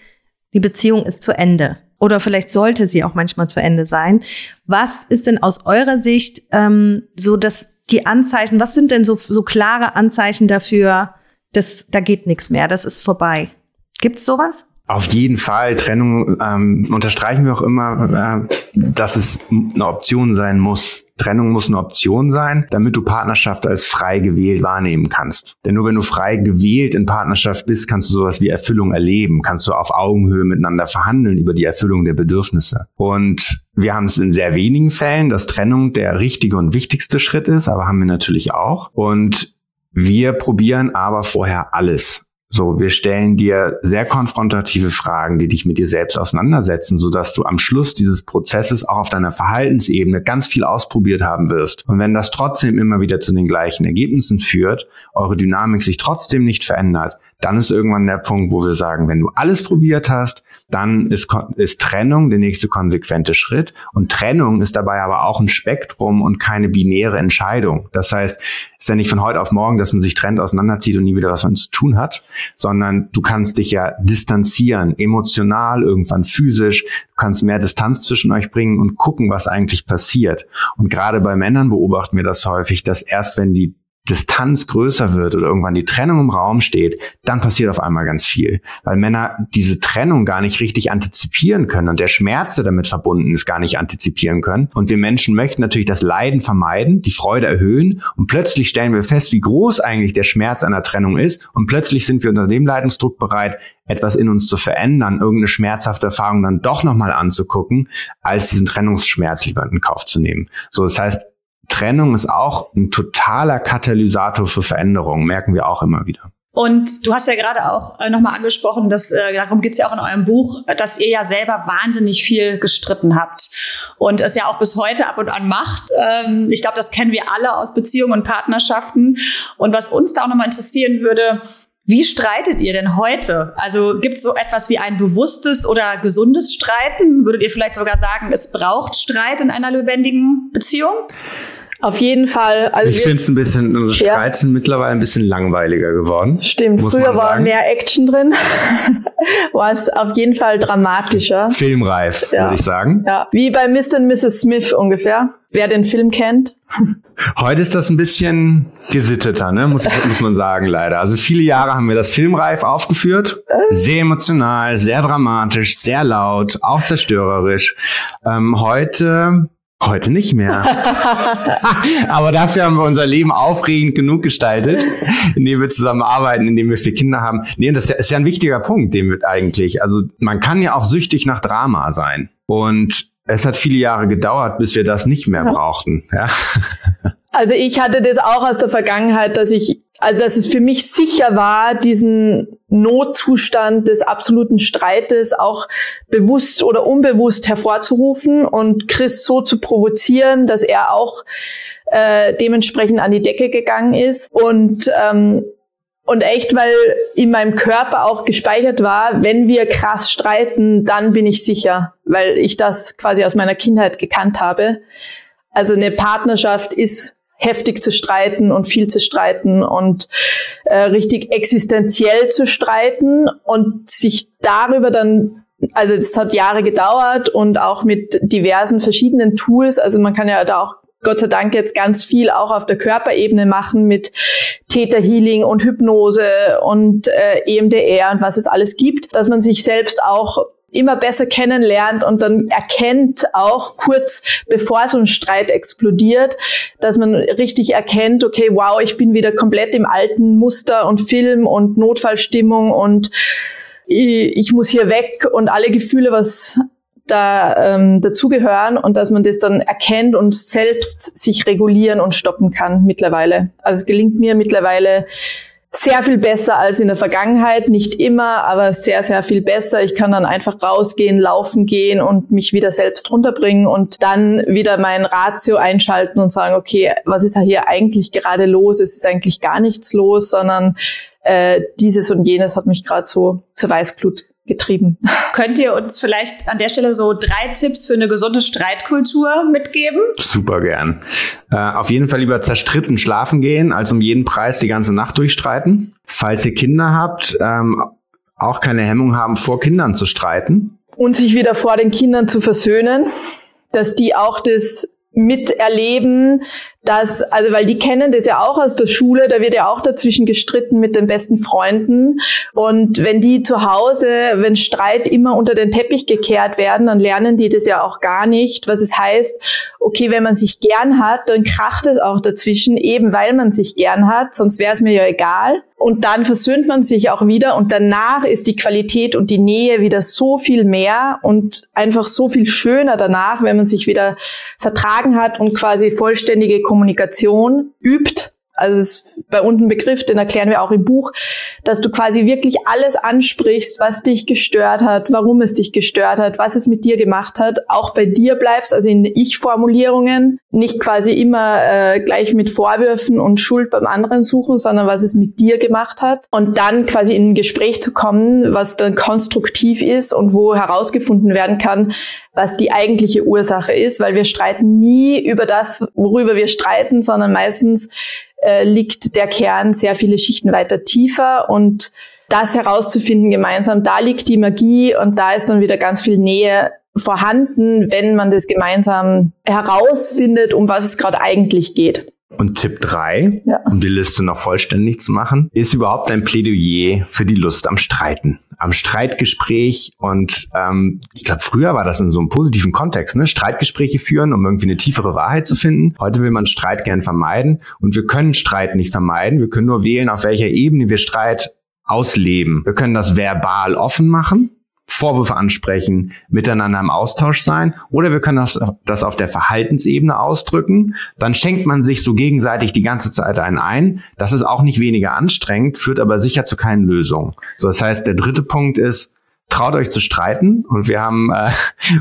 die Beziehung ist zu Ende. Oder vielleicht sollte sie auch manchmal zu Ende sein. Was ist denn aus eurer Sicht ähm, so, dass die Anzeichen, was sind denn so, so klare Anzeichen dafür, dass da geht nichts mehr, das ist vorbei? Gibt's sowas? Auf jeden Fall. Trennung ähm, unterstreichen wir auch immer, äh, dass es eine Option sein muss. Trennung muss eine Option sein, damit du Partnerschaft als frei gewählt wahrnehmen kannst. Denn nur wenn du frei gewählt in Partnerschaft bist, kannst du sowas wie Erfüllung erleben, kannst du auf Augenhöhe miteinander verhandeln über die Erfüllung der Bedürfnisse. Und wir haben es in sehr wenigen Fällen, dass Trennung der richtige und wichtigste Schritt ist, aber haben wir natürlich auch. Und wir probieren aber vorher alles. So, wir stellen dir sehr konfrontative Fragen, die dich mit dir selbst auseinandersetzen, so dass du am Schluss dieses Prozesses auch auf deiner Verhaltensebene ganz viel ausprobiert haben wirst. Und wenn das trotzdem immer wieder zu den gleichen Ergebnissen führt, eure Dynamik sich trotzdem nicht verändert, dann ist irgendwann der Punkt, wo wir sagen, wenn du alles probiert hast, dann ist, ist Trennung der nächste konsequente Schritt. Und Trennung ist dabei aber auch ein Spektrum und keine binäre Entscheidung. Das heißt, es ist ja nicht von heute auf morgen, dass man sich trennt, auseinanderzieht und nie wieder was zu tun hat, sondern du kannst dich ja distanzieren, emotional, irgendwann physisch. Du kannst mehr Distanz zwischen euch bringen und gucken, was eigentlich passiert. Und gerade bei Männern beobachten wir das häufig, dass erst wenn die Distanz größer wird oder irgendwann die Trennung im Raum steht, dann passiert auf einmal ganz viel. Weil Männer diese Trennung gar nicht richtig antizipieren können und der Schmerz, der damit verbunden ist, gar nicht antizipieren können. Und wir Menschen möchten natürlich das Leiden vermeiden, die Freude erhöhen und plötzlich stellen wir fest, wie groß eigentlich der Schmerz einer Trennung ist und plötzlich sind wir unter dem Leidensdruck bereit, etwas in uns zu verändern, irgendeine schmerzhafte Erfahrung dann doch nochmal anzugucken, als diesen Trennungsschmerz lieber in Kauf zu nehmen. So, das heißt, Trennung ist auch ein totaler Katalysator für Veränderungen, merken wir auch immer wieder. Und du hast ja gerade auch äh, nochmal angesprochen, dass, äh, darum geht's ja auch in eurem Buch, dass ihr ja selber wahnsinnig viel gestritten habt und es ja auch bis heute ab und an macht. Ähm, ich glaube, das kennen wir alle aus Beziehungen und Partnerschaften. Und was uns da auch nochmal interessieren würde, wie streitet ihr denn heute? Also gibt es so etwas wie ein bewusstes oder gesundes Streiten? Würdet ihr vielleicht sogar sagen, es braucht Streit in einer lebendigen Beziehung? Auf jeden Fall. Also ich finde es ein bisschen, unsere Streits ja. sind mittlerweile ein bisschen langweiliger geworden. Stimmt, früher war mehr Action drin. war es auf jeden Fall dramatischer. Filmreif, ja. würde ich sagen. Ja, wie bei Mr. und Mrs. Smith ungefähr. Wer den Film kennt. Heute ist das ein bisschen gesitteter, ne? muss, muss man sagen, leider. Also viele Jahre haben wir das Filmreif aufgeführt. Sehr emotional, sehr dramatisch, sehr laut, auch zerstörerisch. Ähm, heute Heute nicht mehr. Aber dafür haben wir unser Leben aufregend genug gestaltet, indem wir zusammen arbeiten, indem wir vier Kinder haben. Nee, das ist ja ein wichtiger Punkt, den wir eigentlich. Also man kann ja auch süchtig nach Drama sein. Und es hat viele Jahre gedauert, bis wir das nicht mehr brauchten. Ja. Also ich hatte das auch aus der Vergangenheit, dass ich, also dass es für mich sicher war, diesen Notzustand des absoluten Streites auch bewusst oder unbewusst hervorzurufen und Chris so zu provozieren, dass er auch äh, dementsprechend an die Decke gegangen ist und ähm, und echt, weil in meinem Körper auch gespeichert war, wenn wir krass streiten, dann bin ich sicher, weil ich das quasi aus meiner Kindheit gekannt habe. Also eine Partnerschaft ist heftig zu streiten und viel zu streiten und äh, richtig existenziell zu streiten und sich darüber dann also es hat Jahre gedauert und auch mit diversen verschiedenen Tools. Also man kann ja da auch Gott sei Dank jetzt ganz viel auch auf der Körperebene machen mit Theta Healing und Hypnose und äh, EMDR und was es alles gibt, dass man sich selbst auch immer besser kennenlernt und dann erkennt auch kurz bevor so ein Streit explodiert, dass man richtig erkennt, okay, wow, ich bin wieder komplett im alten Muster und Film und Notfallstimmung und ich, ich muss hier weg und alle Gefühle, was da ähm, dazugehören und dass man das dann erkennt und selbst sich regulieren und stoppen kann mittlerweile. Also es gelingt mir mittlerweile sehr viel besser als in der Vergangenheit. Nicht immer, aber sehr, sehr viel besser. Ich kann dann einfach rausgehen, laufen gehen und mich wieder selbst runterbringen und dann wieder mein Ratio einschalten und sagen, okay, was ist hier eigentlich gerade los? Es ist eigentlich gar nichts los, sondern äh, dieses und jenes hat mich gerade so zur Weißglut getrieben. Könnt ihr uns vielleicht an der Stelle so drei Tipps für eine gesunde Streitkultur mitgeben? Super gern. Äh, auf jeden Fall lieber zerstritten schlafen gehen, als um jeden Preis die ganze Nacht durchstreiten. Falls ihr Kinder habt, ähm, auch keine Hemmung haben, vor Kindern zu streiten. Und sich wieder vor den Kindern zu versöhnen, dass die auch das miterleben, dass, also weil die kennen das ja auch aus der Schule, da wird ja auch dazwischen gestritten mit den besten Freunden. Und wenn die zu Hause, wenn Streit immer unter den Teppich gekehrt werden, dann lernen die das ja auch gar nicht, was es heißt, okay, wenn man sich gern hat, dann kracht es auch dazwischen, eben weil man sich gern hat, sonst wäre es mir ja egal. Und dann versöhnt man sich auch wieder und danach ist die Qualität und die Nähe wieder so viel mehr und einfach so viel schöner danach, wenn man sich wieder vertragen hat und quasi vollständige Kommunikation übt also es ist bei uns ein Begriff, den erklären wir auch im Buch, dass du quasi wirklich alles ansprichst, was dich gestört hat, warum es dich gestört hat, was es mit dir gemacht hat, auch bei dir bleibst, also in Ich-Formulierungen, nicht quasi immer äh, gleich mit Vorwürfen und Schuld beim anderen suchen, sondern was es mit dir gemacht hat. Und dann quasi in ein Gespräch zu kommen, was dann konstruktiv ist und wo herausgefunden werden kann, was die eigentliche Ursache ist, weil wir streiten nie über das, worüber wir streiten, sondern meistens äh, liegt der Kern sehr viele Schichten weiter tiefer und das herauszufinden gemeinsam, da liegt die Magie und da ist dann wieder ganz viel Nähe vorhanden, wenn man das gemeinsam herausfindet, um was es gerade eigentlich geht. Und Tipp drei, ja. um die Liste noch vollständig zu machen, ist überhaupt ein Plädoyer für die Lust am Streiten, am Streitgespräch. Und ähm, ich glaube, früher war das in so einem positiven Kontext, ne? Streitgespräche führen, um irgendwie eine tiefere Wahrheit zu finden. Heute will man Streit gern vermeiden und wir können Streit nicht vermeiden. Wir können nur wählen, auf welcher Ebene wir Streit ausleben. Wir können das verbal offen machen Vorwürfe ansprechen, miteinander im Austausch sein. Oder wir können das, das auf der Verhaltensebene ausdrücken. Dann schenkt man sich so gegenseitig die ganze Zeit einen ein. Das ist auch nicht weniger anstrengend, führt aber sicher zu keinen Lösungen. So, das heißt, der dritte Punkt ist, traut euch zu streiten. Und wir haben äh,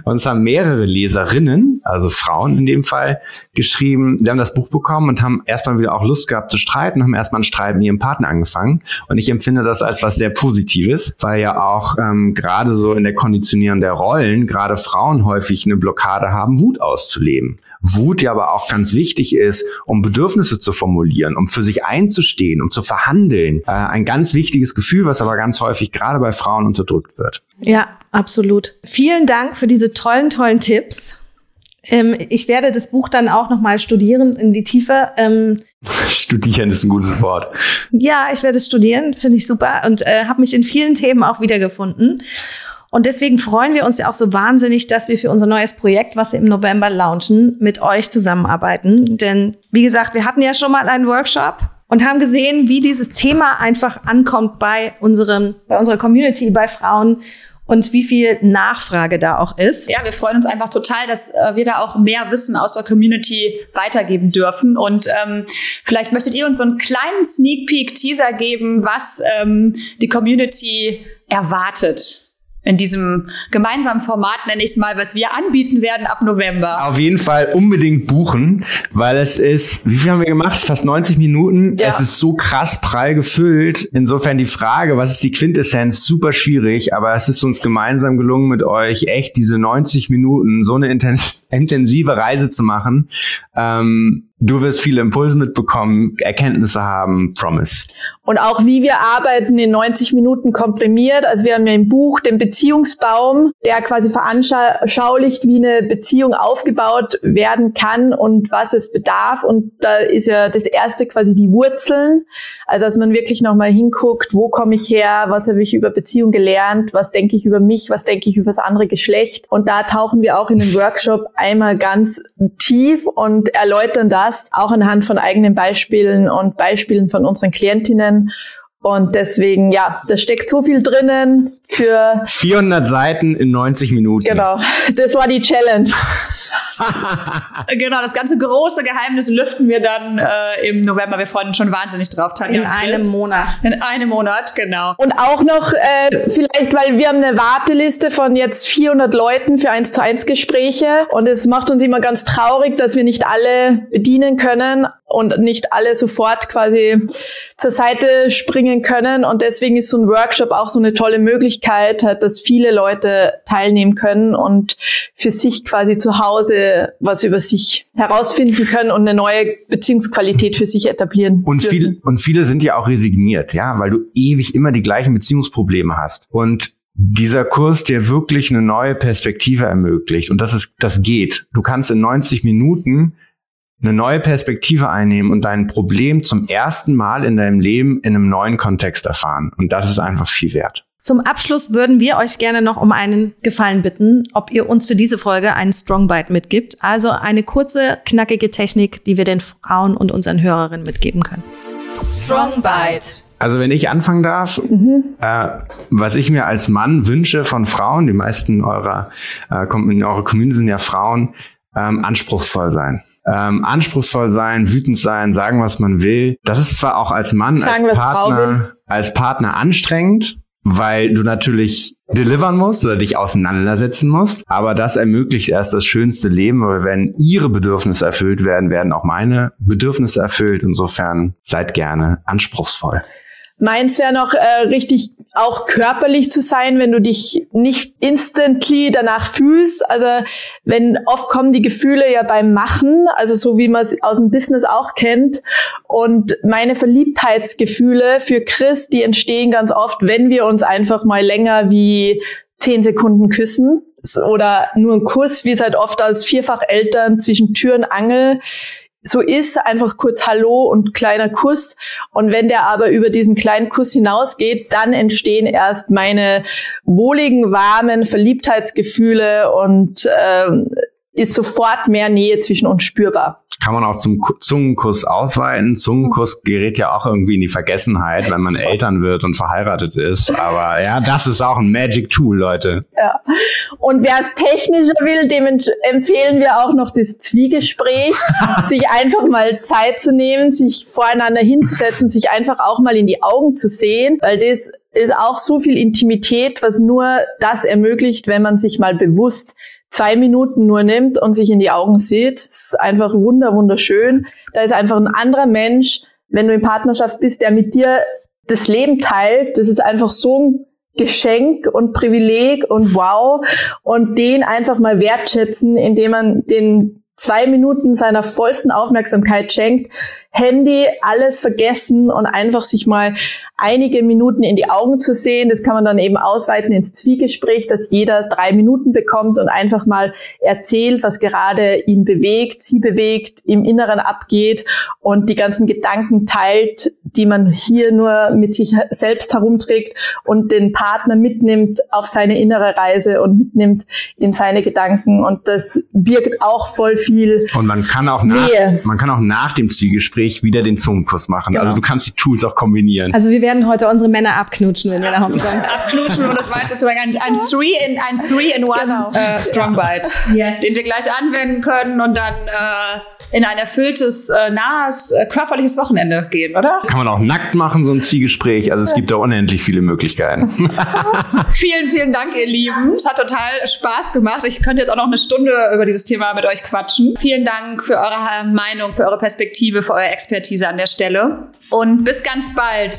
uns haben mehrere Leserinnen, also Frauen in dem Fall, geschrieben, sie haben das Buch bekommen und haben erstmal wieder auch Lust gehabt zu streiten, haben erstmal ein Streit mit ihrem Partner angefangen. Und ich empfinde das als was sehr Positives, weil ja auch ähm, gerade so in der Konditionierung der Rollen gerade Frauen häufig eine Blockade haben, Wut auszuleben. Wut ja aber auch ganz wichtig ist, um Bedürfnisse zu formulieren, um für sich einzustehen, um zu verhandeln. Äh, ein ganz wichtiges Gefühl, was aber ganz häufig gerade bei Frauen unterdrückt wird. Ja, absolut. Vielen Dank für diese tollen, tollen Tipps. Ähm, ich werde das Buch dann auch nochmal studieren in die Tiefe. Ähm, studieren ist ein gutes Wort. Ja, ich werde es studieren, finde ich super und äh, habe mich in vielen Themen auch wiedergefunden. Und deswegen freuen wir uns ja auch so wahnsinnig, dass wir für unser neues Projekt, was wir im November launchen, mit euch zusammenarbeiten. Denn wie gesagt, wir hatten ja schon mal einen Workshop und haben gesehen, wie dieses Thema einfach ankommt bei unserem, bei unserer Community, bei Frauen und wie viel Nachfrage da auch ist. Ja, wir freuen uns einfach total, dass äh, wir da auch mehr Wissen aus der Community weitergeben dürfen. Und ähm, vielleicht möchtet ihr uns so einen kleinen Sneak Peek Teaser geben, was ähm, die Community erwartet in diesem gemeinsamen Format, nenne ich es mal, was wir anbieten werden ab November. Auf jeden Fall unbedingt buchen, weil es ist, wie viel haben wir gemacht? Fast 90 Minuten. Ja. Es ist so krass prall gefüllt. Insofern die Frage, was ist die Quintessenz? Super schwierig, aber es ist uns gemeinsam gelungen mit euch, echt diese 90 Minuten, so eine intensive Reise zu machen. Ähm, Du wirst viele Impulse mitbekommen, Erkenntnisse haben, Promise. Und auch wie wir arbeiten in 90 Minuten komprimiert. Also wir haben ja im Buch den Beziehungsbaum, der quasi veranschaulicht, wie eine Beziehung aufgebaut werden kann und was es bedarf. Und da ist ja das erste quasi die Wurzeln. Also dass man wirklich nochmal hinguckt, wo komme ich her, was habe ich über Beziehung gelernt, was denke ich über mich, was denke ich über das andere Geschlecht. Und da tauchen wir auch in den Workshop einmal ganz tief und erläutern das auch anhand von eigenen Beispielen und Beispielen von unseren Klientinnen. Und deswegen, ja, da steckt so viel drinnen für 400 Seiten in 90 Minuten. Genau, das war die Challenge. genau, das ganze große Geheimnis lüften wir dann äh, im November. Wir freuen uns schon wahnsinnig drauf, Tanja. In einem Monat. In einem Monat, genau. Und auch noch äh, vielleicht, weil wir haben eine Warteliste von jetzt 400 Leuten für 1 zu 1 Gespräche und es macht uns immer ganz traurig, dass wir nicht alle bedienen können und nicht alle sofort quasi zur Seite springen können. Und deswegen ist so ein Workshop auch so eine tolle Möglichkeit, dass viele Leute teilnehmen können und für sich quasi zu Hause was über sich herausfinden können und eine neue Beziehungsqualität für sich etablieren. Und viele, und viele sind ja auch resigniert, ja, weil du ewig immer die gleichen Beziehungsprobleme hast. Und dieser Kurs dir wirklich eine neue Perspektive ermöglicht. Und das ist, das geht. Du kannst in 90 Minuten eine neue Perspektive einnehmen und dein Problem zum ersten Mal in deinem Leben in einem neuen Kontext erfahren. Und das ist einfach viel wert. Zum Abschluss würden wir euch gerne noch um einen Gefallen bitten, ob ihr uns für diese Folge einen Strong Bite mitgibt. Also eine kurze, knackige Technik, die wir den Frauen und unseren Hörerinnen mitgeben können. Strong Bite. Also wenn ich anfangen darf, mhm. äh, was ich mir als Mann wünsche von Frauen, die meisten eurer, äh, in eurer Community sind ja Frauen, ähm, anspruchsvoll sein ähm, anspruchsvoll sein, wütend sein, sagen, was man will. Das ist zwar auch als Mann, sagen, als Partner, als Partner anstrengend, weil du natürlich delivern musst oder dich auseinandersetzen musst. Aber das ermöglicht erst das schönste Leben, weil wenn ihre Bedürfnisse erfüllt werden, werden auch meine Bedürfnisse erfüllt. Insofern seid gerne anspruchsvoll. Meins wäre noch äh, richtig auch körperlich zu sein, wenn du dich nicht instantly danach fühlst. Also wenn oft kommen die Gefühle ja beim Machen, also so wie man es aus dem Business auch kennt. Und meine Verliebtheitsgefühle für Chris, die entstehen ganz oft, wenn wir uns einfach mal länger wie zehn Sekunden küssen oder nur ein Kuss, wie es halt oft als Vierfacheltern zwischen Tür und Angel so ist, einfach kurz Hallo und kleiner Kuss. Und wenn der aber über diesen kleinen Kuss hinausgeht, dann entstehen erst meine wohligen, warmen Verliebtheitsgefühle und ähm, ist sofort mehr Nähe zwischen uns spürbar kann man auch zum Zungenkuss ausweiten. Zungenkuss gerät ja auch irgendwie in die Vergessenheit, wenn man Eltern wird und verheiratet ist. Aber ja, das ist auch ein Magic Tool, Leute. Ja. Und wer es technischer will, dem empfehlen wir auch noch das Zwiegespräch, sich einfach mal Zeit zu nehmen, sich voreinander hinzusetzen, sich einfach auch mal in die Augen zu sehen, weil das ist auch so viel Intimität, was nur das ermöglicht, wenn man sich mal bewusst zwei Minuten nur nimmt und sich in die Augen sieht. Das ist einfach wunder, wunderschön. Da ist einfach ein anderer Mensch, wenn du in Partnerschaft bist, der mit dir das Leben teilt. Das ist einfach so ein Geschenk und Privileg und wow. Und den einfach mal wertschätzen, indem man den zwei Minuten seiner vollsten Aufmerksamkeit schenkt, Handy, alles vergessen und einfach sich mal einige Minuten in die Augen zu sehen. Das kann man dann eben ausweiten ins Zwiegespräch, dass jeder drei Minuten bekommt und einfach mal erzählt, was gerade ihn bewegt, sie bewegt, im Inneren abgeht und die ganzen Gedanken teilt, die man hier nur mit sich selbst herumträgt und den Partner mitnimmt auf seine innere Reise und mitnimmt in seine Gedanken. Und das birgt auch voll viel. Und man kann auch nach, man kann auch nach dem Zwiegespräch wieder den Zungenkuss machen. Genau. Also du kannst die Tools auch kombinieren. Also wir werden heute unsere Männer abknutschen, wenn wir nach Hause kommen. abknutschen und das war jetzt sozusagen ein, ein Three in ein Three in One genau. äh, Strong Bite, yes. den wir gleich anwenden können und dann äh, in ein erfülltes, äh, nahes, äh, körperliches Wochenende gehen, oder? Kann man auch nackt machen, so ein Zwiegespräch. Also es gibt da unendlich viele Möglichkeiten. vielen, vielen Dank, ihr Lieben. Es hat total Spaß gemacht. Ich könnte jetzt auch noch eine Stunde über dieses Thema mit euch quatschen. Vielen Dank für eure Meinung, für eure Perspektive, für eure Expertise an der Stelle. Und bis ganz bald.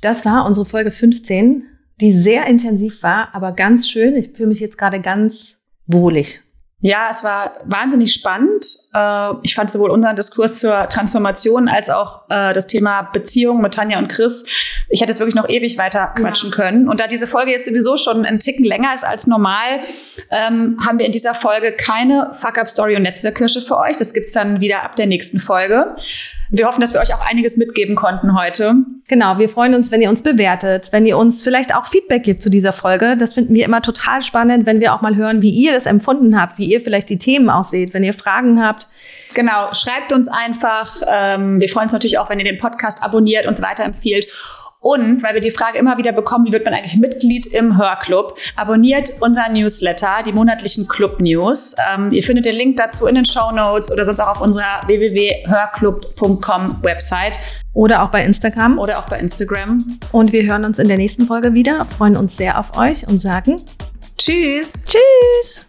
Das war unsere Folge 15, die sehr intensiv war, aber ganz schön. Ich fühle mich jetzt gerade ganz wohlig. Ja, es war wahnsinnig spannend. Äh, ich fand sowohl unseren Diskurs zur Transformation als auch äh, das Thema Beziehung mit Tanja und Chris. Ich hätte jetzt wirklich noch ewig weiter quatschen ja. können. Und da diese Folge jetzt sowieso schon einen Ticken länger ist als normal, ähm, haben wir in dieser Folge keine Fuck-Up-Story und Netzwerkkirsche für euch. Das gibt's dann wieder ab der nächsten Folge. Wir hoffen, dass wir euch auch einiges mitgeben konnten heute. Genau, wir freuen uns, wenn ihr uns bewertet, wenn ihr uns vielleicht auch Feedback gibt zu dieser Folge. Das finden wir immer total spannend, wenn wir auch mal hören, wie ihr das empfunden habt, wie ihr vielleicht die Themen auch seht, wenn ihr Fragen habt. Genau, schreibt uns einfach. Ähm, wir freuen uns natürlich auch, wenn ihr den Podcast abonniert, uns weiterempfiehlt. Und weil wir die Frage immer wieder bekommen, wie wird man eigentlich Mitglied im Hörclub, abonniert unser Newsletter, die monatlichen Club News. Ähm, ihr findet den Link dazu in den Show Notes oder sonst auch auf unserer www.hörclub.com Website. Oder auch bei Instagram. Oder auch bei Instagram. Und wir hören uns in der nächsten Folge wieder, freuen uns sehr auf euch und sagen Tschüss. Tschüss.